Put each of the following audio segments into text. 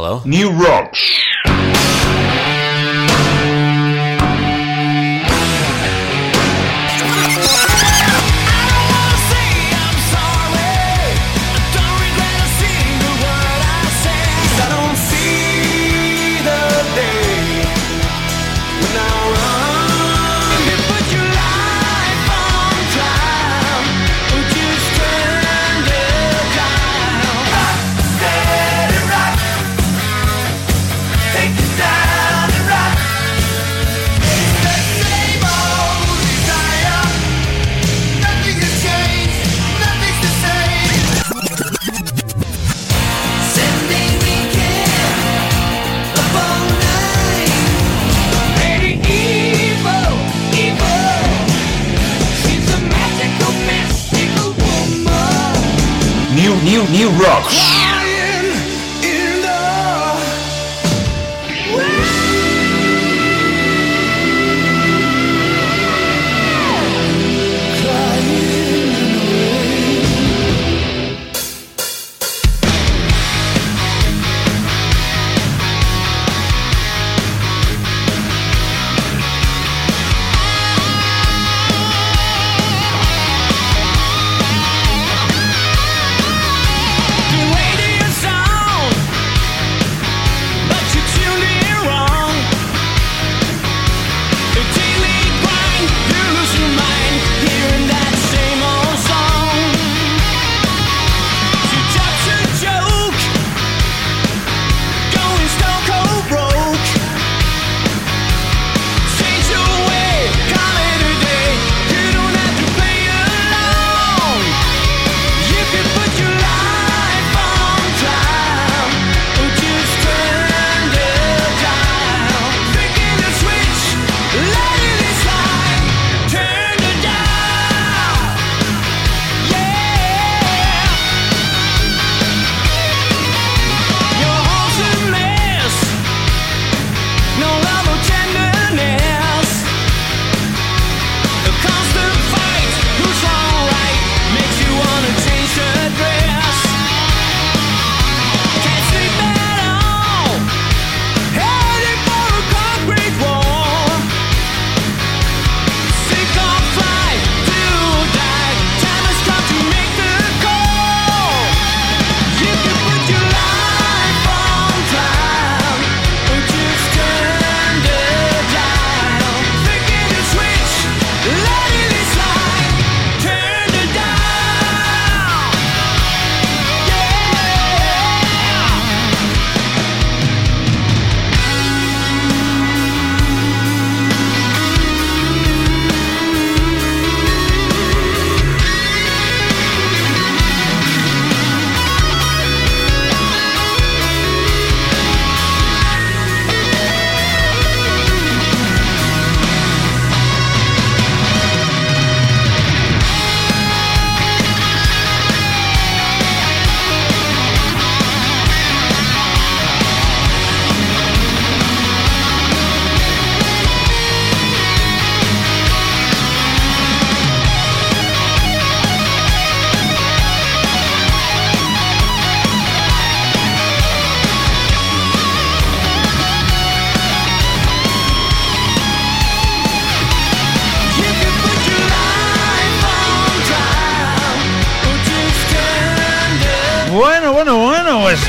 hello? New Rocks.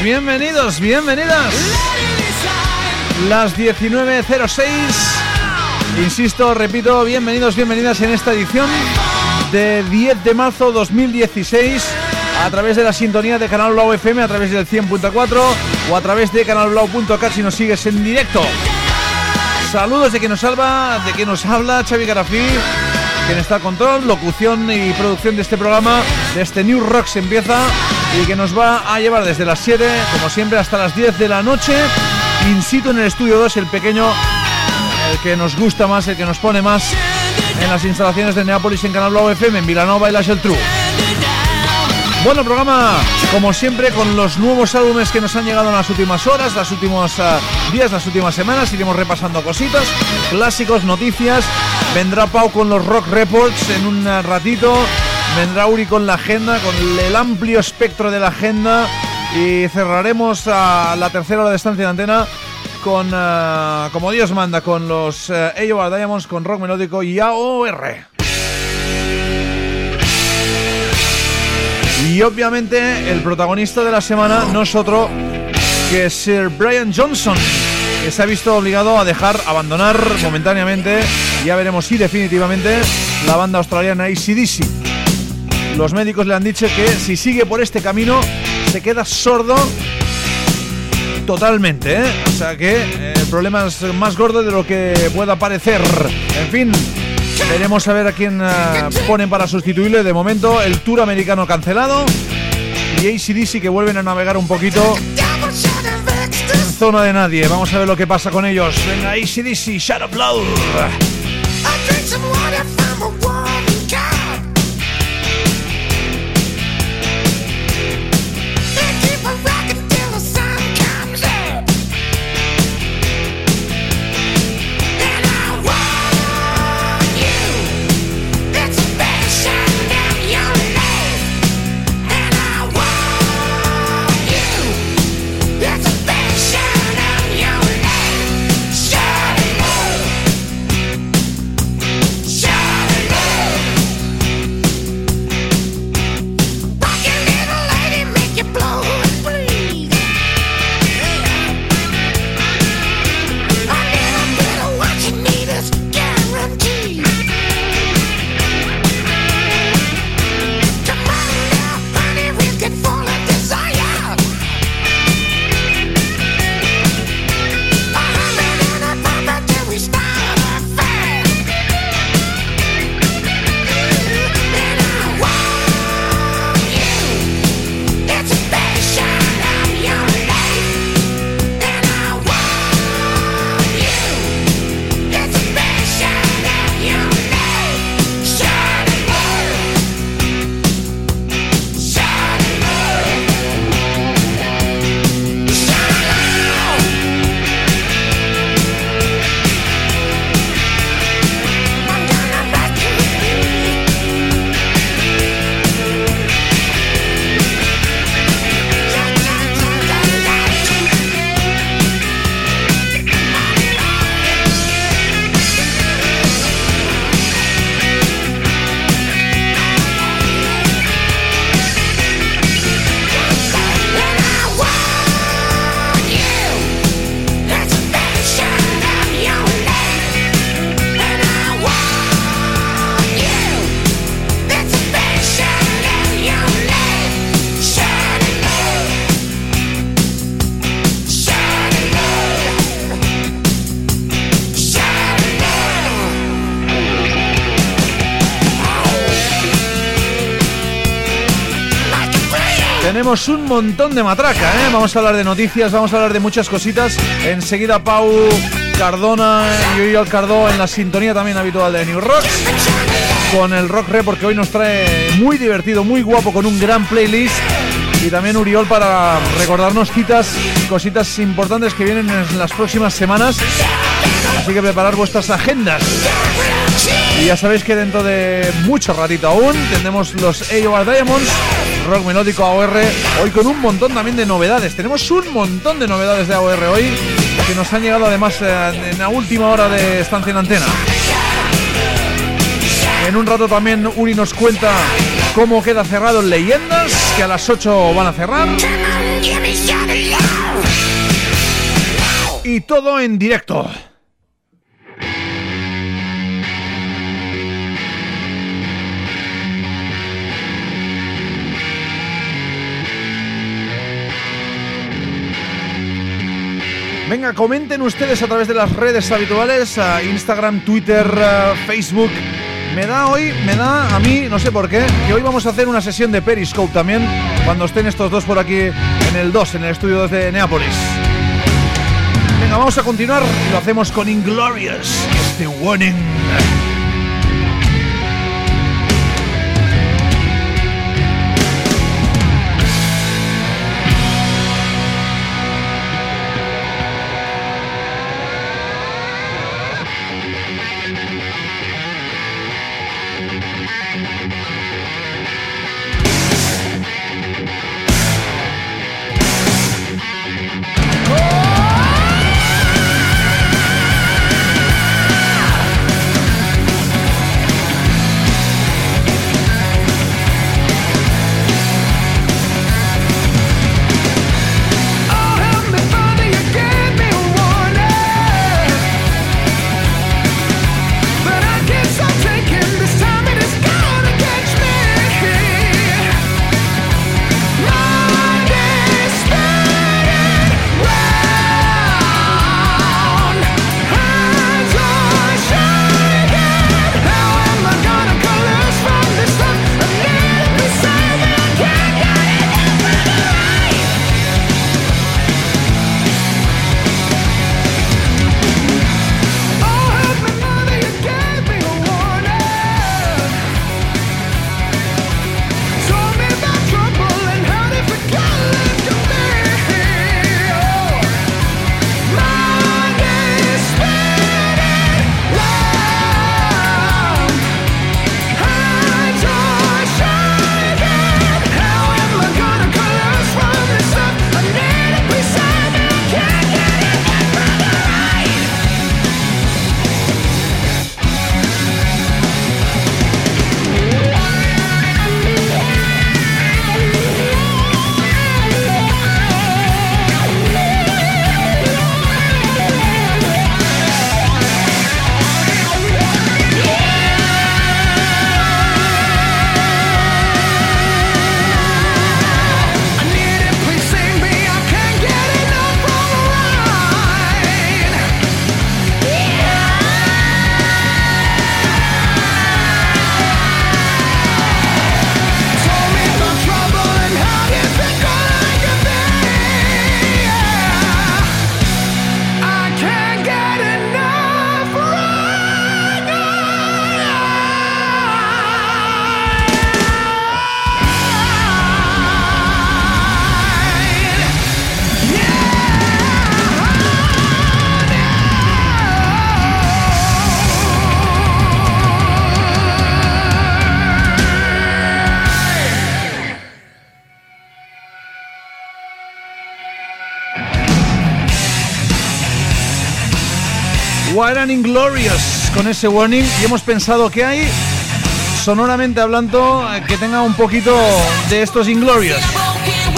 Bienvenidos, bienvenidas. Las 19.06. Insisto, repito, bienvenidos, bienvenidas en esta edición de 10 de marzo 2016 a través de la sintonía de Canal Blau FM, a través del 100.4 o a través de canalblau.cat si nos sigues en directo. Saludos de que nos salva, de que nos habla Xavi Garafí, quien está al control, locución y producción de este programa, de este New Rocks empieza y que nos va a llevar desde las 7, como siempre, hasta las 10 de la noche. In situ en el estudio 2, el pequeño, el que nos gusta más, el que nos pone más en las instalaciones de Neapolis en Canal Blau FM, en Vilanova y El True. Bueno, programa como siempre con los nuevos álbumes que nos han llegado en las últimas horas, los últimos ah, días, las últimas semanas. Iremos repasando cositas, clásicos, noticias. Vendrá Pau con los Rock Reports en un ratito. Vendrá Uri con la agenda, con el amplio espectro de la agenda Y cerraremos a la tercera hora de estancia de antena con, eh, como Dios manda, con los uh, Diamonds, con rock melódico y AOR. Y obviamente el protagonista de la semana no es otro que Sir Brian Johnson, que se ha visto obligado a dejar, abandonar momentáneamente, ya veremos si definitivamente, la banda australiana ACDC. Los médicos le han dicho que si sigue por este camino se queda sordo totalmente, ¿eh? O sea que el problema es más gordo de lo que pueda parecer. En fin, veremos a ver a quién eh, ponen para sustituirle. De momento, el Tour americano cancelado y ACDC que vuelven a navegar un poquito en zona de nadie. Vamos a ver lo que pasa con ellos. Venga, ACDC, Shadow Blow. Tenemos un montón de matraca, ¿eh? Vamos a hablar de noticias, vamos a hablar de muchas cositas. Enseguida Pau Cardona y Uriol Cardó en la sintonía también habitual de New Rock. Con el Rock Re, porque hoy nos trae muy divertido, muy guapo, con un gran playlist. Y también Uriol para recordarnos citas y cositas importantes que vienen en las próximas semanas. Así que preparar vuestras agendas. Y ya sabéis que dentro de mucho ratito aún tendremos los AOR Diamonds rock melódico AOR, hoy con un montón también de novedades. Tenemos un montón de novedades de AOR hoy que nos han llegado además en la última hora de estancia en antena. En un rato también Uri nos cuenta cómo queda cerrado en Leyendas, que a las 8 van a cerrar. Y todo en directo. Venga, comenten ustedes a través de las redes habituales, Instagram, Twitter, Facebook. Me da hoy, me da a mí, no sé por qué, que hoy vamos a hacer una sesión de Periscope también, cuando estén estos dos por aquí en el 2, en el estudio de Neápolis. Venga, vamos a continuar, lo hacemos con Inglorious, este warning. Wild and Inglorious con ese warning y hemos pensado que hay sonoramente hablando que tenga un poquito de estos Inglorious.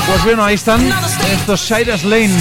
Pues bueno, ahí están estos Cyrus Lane.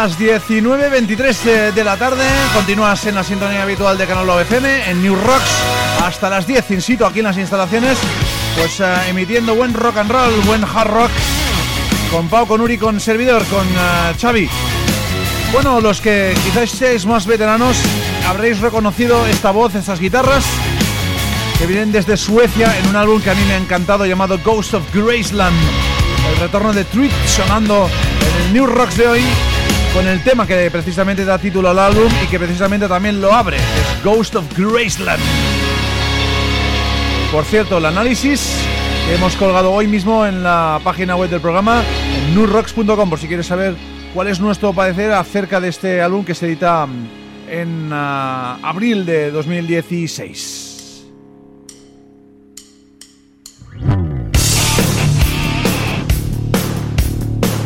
Las 19.23 de la tarde, continúas en la sintonía habitual de Canal FM, en New Rocks, hasta las 10 in situ aquí en las instalaciones, pues eh, emitiendo buen rock and roll, buen hard rock, con Pau, con Uri, con servidor, con uh, Xavi. Bueno, los que quizás seáis más veteranos, habréis reconocido esta voz, estas guitarras, que vienen desde Suecia en un álbum que a mí me ha encantado llamado Ghost of Graceland. El retorno de Tweet sonando en el New Rocks de hoy con el tema que precisamente da título al álbum y que precisamente también lo abre, es Ghost of Graceland. Por cierto, el análisis que hemos colgado hoy mismo en la página web del programa, en newrocks.com, por si quieres saber cuál es nuestro parecer acerca de este álbum que se edita en uh, abril de 2016.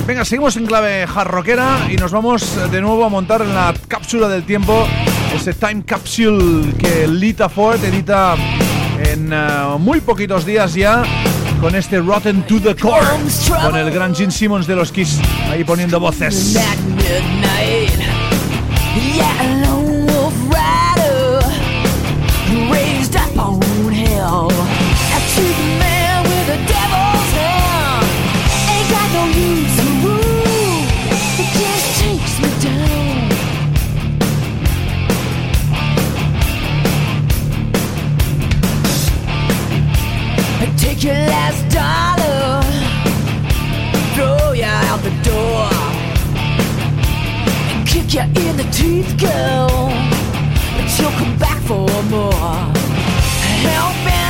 Venga, seguimos en clave jarroquera y nos vamos de nuevo a montar en la cápsula del tiempo, ese time capsule que Lita Ford edita en uh, muy poquitos días ya con este Rotten to the Core, con el gran Gene Simmons de los Kiss ahí poniendo voces. Your last dollar, throw you out the door, and kick you in the teeth, girl. But you'll come back for more. Help it,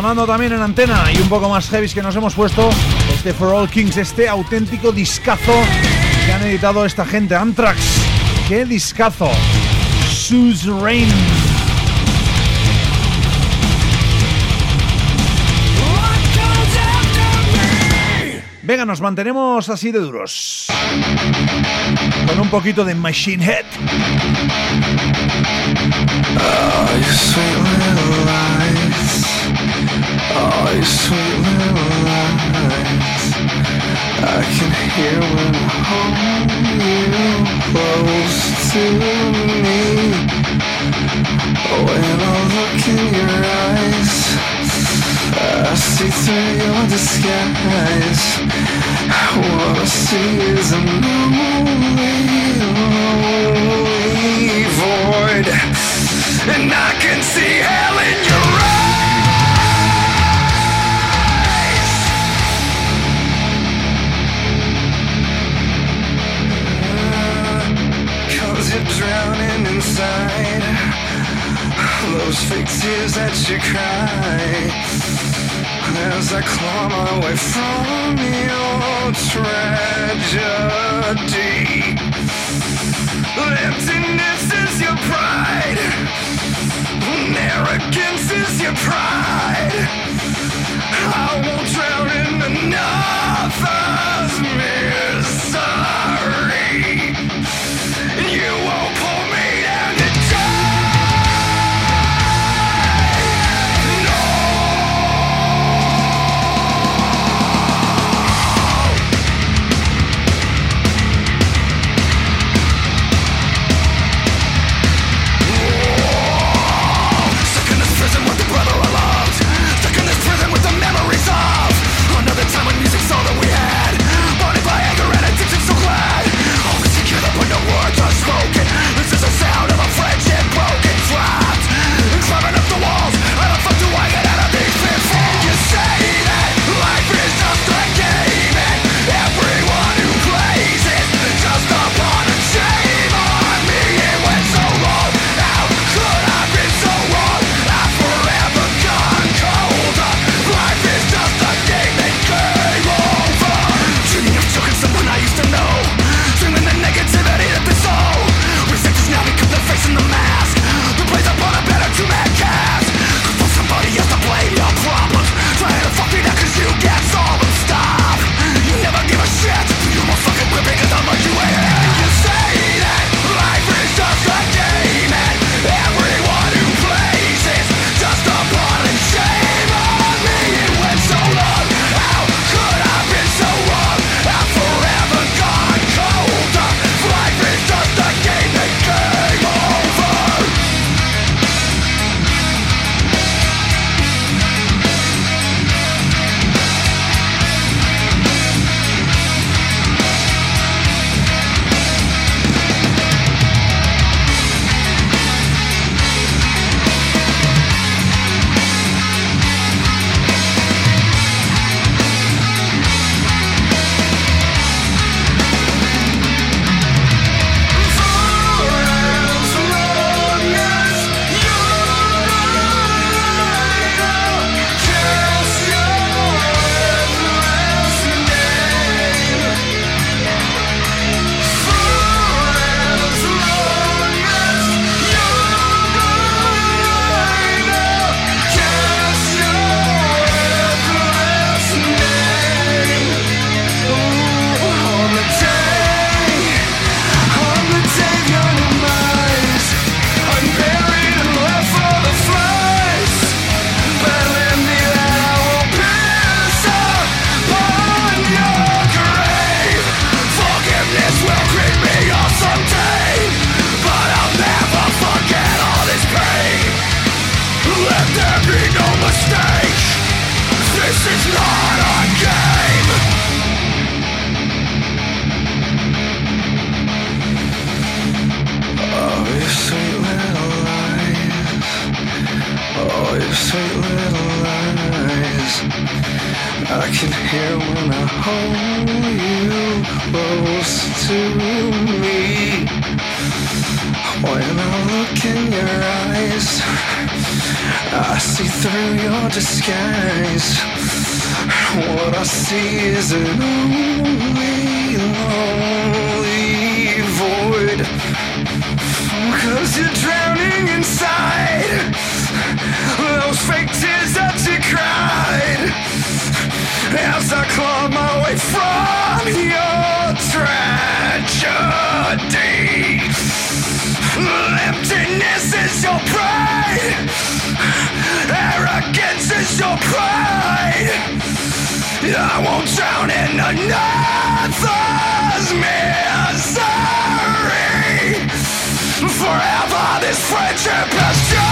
sonando también en antena y un poco más heavy que nos hemos puesto. Este For All Kings, este auténtico discazo que han editado esta gente, Anthrax. ¡Qué discazo! Suze Rain. Venga, nos mantenemos así de duros. Con un poquito de Machine Head. sweet little lies I can hear when I hold you close to me. When I look in your eyes I see through your disguise. What I see is an lonely, lonely void And I can see hell in your eyes. it drowning inside. Those fake tears that you cry. As I claw my way from your tragedy. Emptiness is your pride. Arrogance is your pride. I won't drown in another Forever this friendship has died.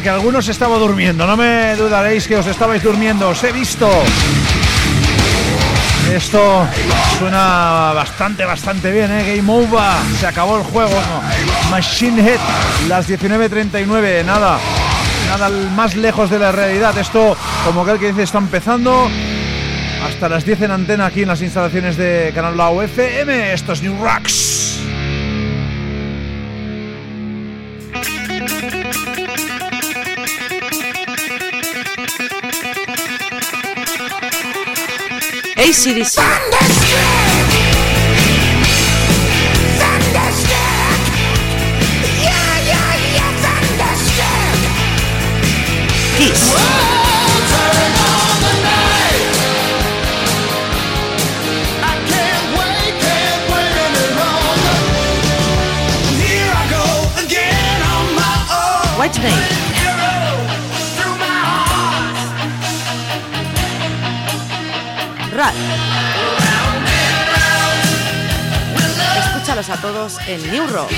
Que algunos estaba durmiendo. No me dudaréis que os estabais durmiendo. Os he visto. Esto suena bastante, bastante bien, ¿eh? Game over. Se acabó el juego. ¿no? Machine Head, las 19.39. Nada, nada más lejos de la realidad. Esto, como aquel que dice, está empezando. Hasta las 10 en antena aquí en las instalaciones de Canal La FM. Esto es New Rocks. ACDC. Kiss. White Snake. Escúchalos a todos en New Rock.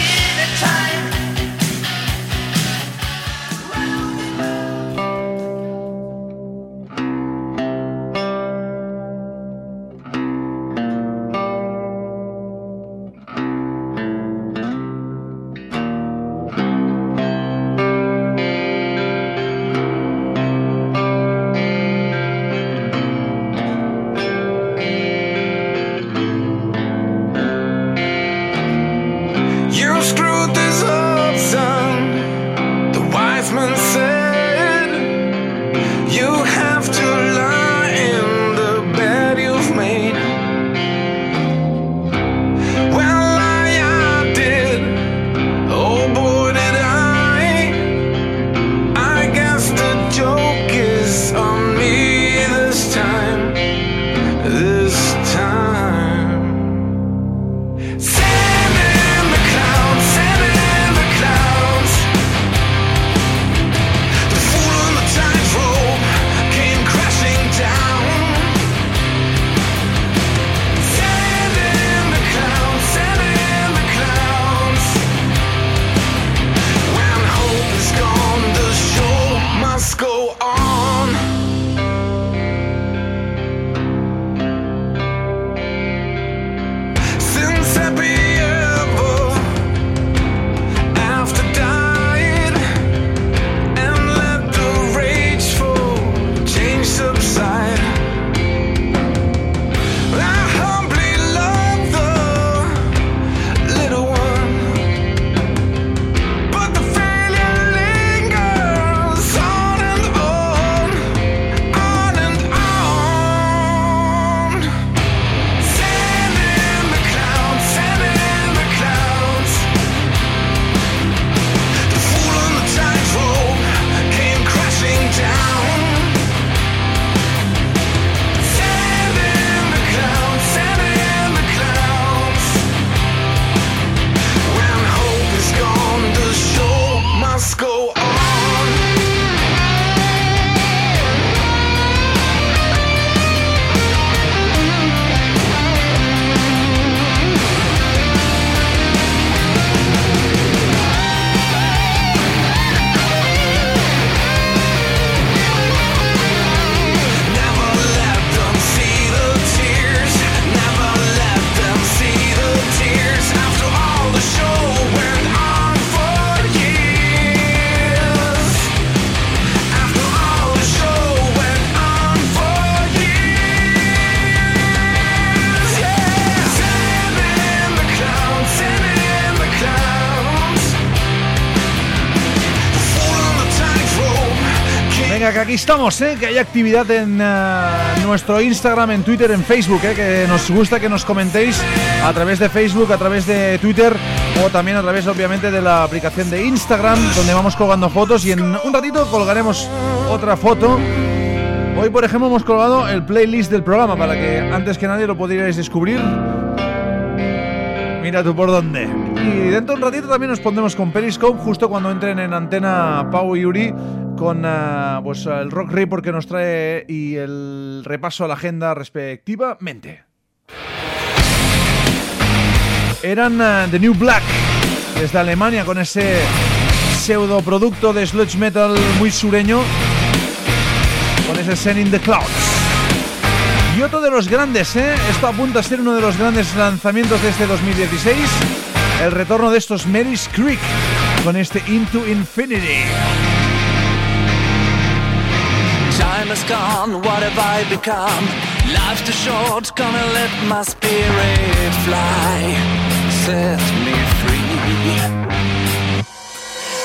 Aquí estamos, ¿eh? que hay actividad en eh, nuestro Instagram, en Twitter, en Facebook, ¿eh? que nos gusta que nos comentéis a través de Facebook, a través de Twitter o también a través, obviamente, de la aplicación de Instagram, donde vamos colgando fotos y en un ratito colgaremos otra foto. Hoy, por ejemplo, hemos colgado el playlist del programa para que antes que nadie lo pudierais descubrir. Mira tú por dónde. Y dentro de un ratito también nos pondremos con Periscope justo cuando entren en antena Pau y Uri con eh, pues, el Rock Report que nos trae y el repaso a la agenda respectivamente. Eran eh, The New Black desde Alemania con ese pseudo producto de sludge metal muy sureño con ese Zen in the Clouds. Y otro de los grandes, ¿eh? Esto apunta a ser uno de los grandes lanzamientos de este 2016. El retorno de estos Mary's Creek con este Into Infinity. Time has gone, what have I become? Life's too short, gonna let my spirit fly. Set me free.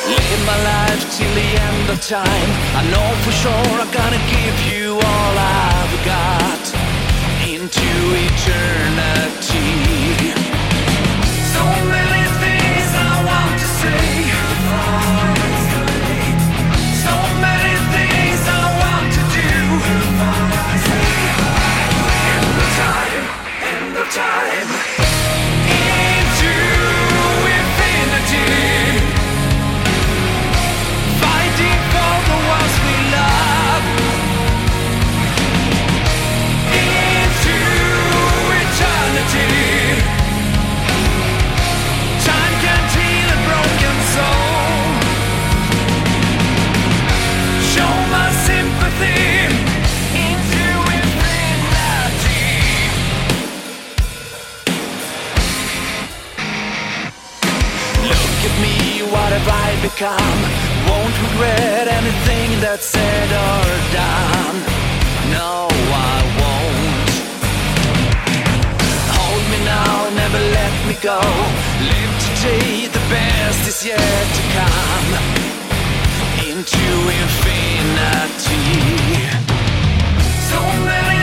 Live my life till the end of time. I know for sure I'm gonna give you all I've got into eternity. Become? Won't regret anything that's said or done. No, I won't. Hold me now, never let me go. Live today, the best is yet to come. Into infinity. So many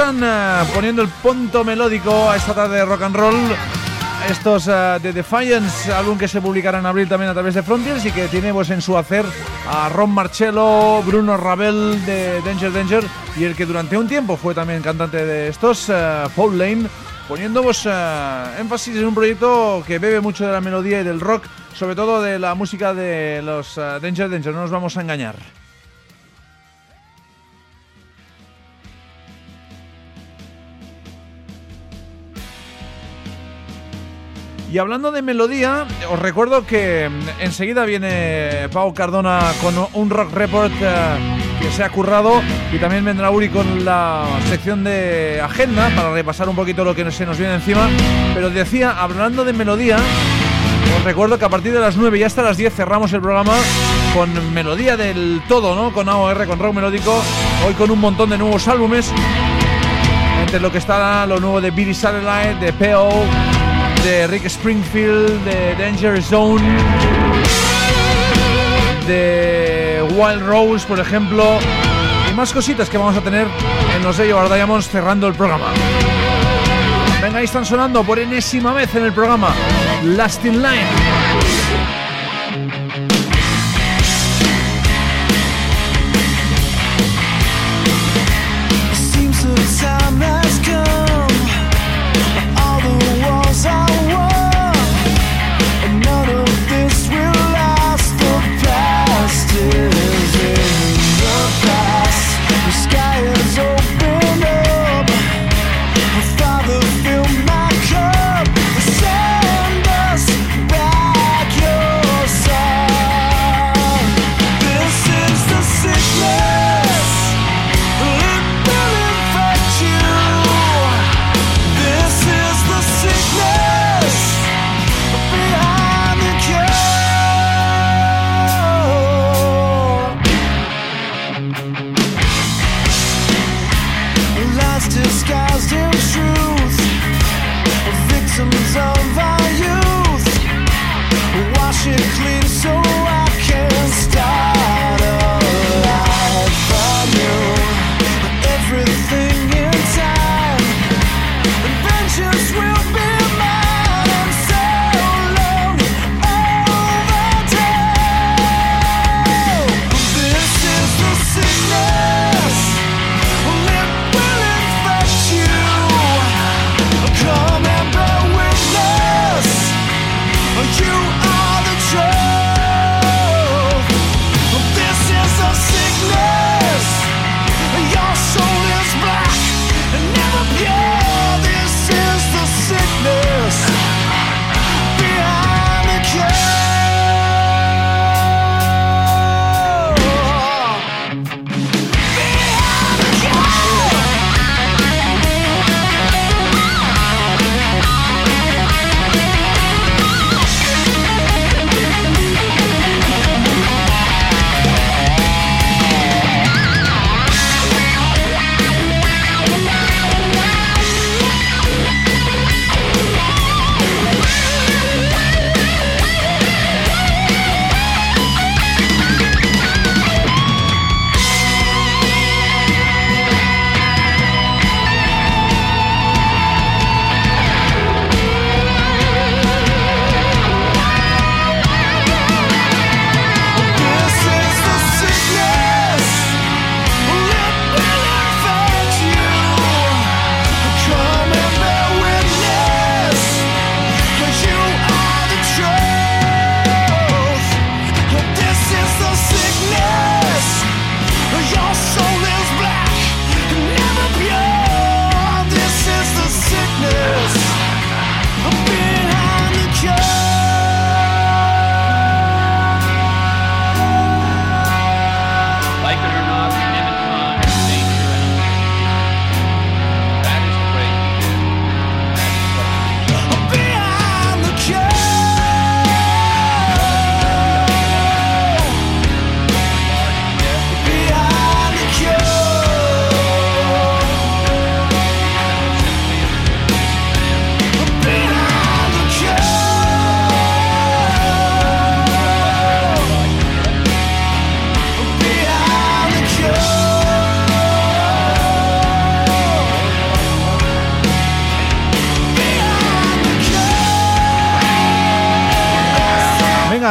Están eh, poniendo el punto melódico a esta tarde de rock and roll. Estos eh, de Defiance, álbum que se publicará en abril también a través de Frontiers y que tiene pues, en su hacer a Ron Marcello, Bruno Ravel de Danger Danger y el que durante un tiempo fue también cantante de estos, eh, Paul Lane, poniendo pues, énfasis en un proyecto que bebe mucho de la melodía y del rock, sobre todo de la música de los Danger Danger, no nos vamos a engañar. Y hablando de melodía, os recuerdo que mm, enseguida viene Pau Cardona con un rock report eh, que se ha currado y también vendrá Uri con la sección de agenda para repasar un poquito lo que se nos viene encima. Pero decía, hablando de melodía, os recuerdo que a partir de las 9 y hasta las 10 cerramos el programa con melodía del todo, ¿no? Con AOR, con rock melódico, hoy con un montón de nuevos álbumes. Entre lo que está lo nuevo de Billy Satellite, de P.O., de Rick Springfield, de Danger Zone, de Wild Rose, por ejemplo, y más cositas que vamos a tener en los Day of Diamonds cerrando el programa. Venga, ahí están sonando por enésima vez en el programa Last in Line.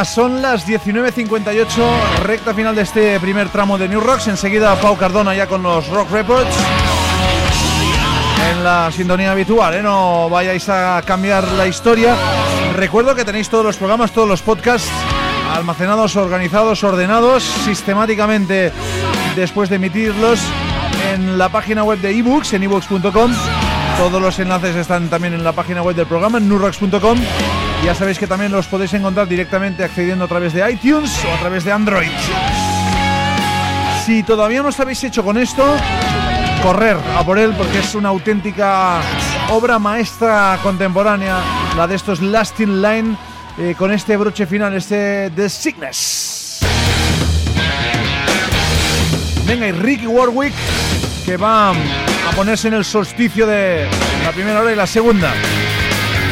Son las 19.58, recta final de este primer tramo de New Rocks. Enseguida Pau Cardona ya con los Rock Reports. En la sintonía habitual, ¿eh? no vayáis a cambiar la historia. Recuerdo que tenéis todos los programas, todos los podcasts almacenados, organizados, ordenados sistemáticamente después de emitirlos en la página web de ebooks, en ebooks.com. Todos los enlaces están también en la página web del programa, en nurrocks.com. Ya sabéis que también los podéis encontrar directamente accediendo a través de iTunes o a través de Android. Si todavía no os habéis hecho con esto, correr a por él porque es una auténtica obra maestra contemporánea, la de estos Lasting Line, eh, con este broche final, este The Sickness. Venga, y Ricky Warwick, que va a ponerse en el solsticio de la primera hora y la segunda,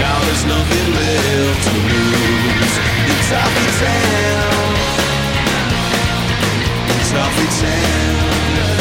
Now there's nothing left to lose Toffee Town. Toffee Town.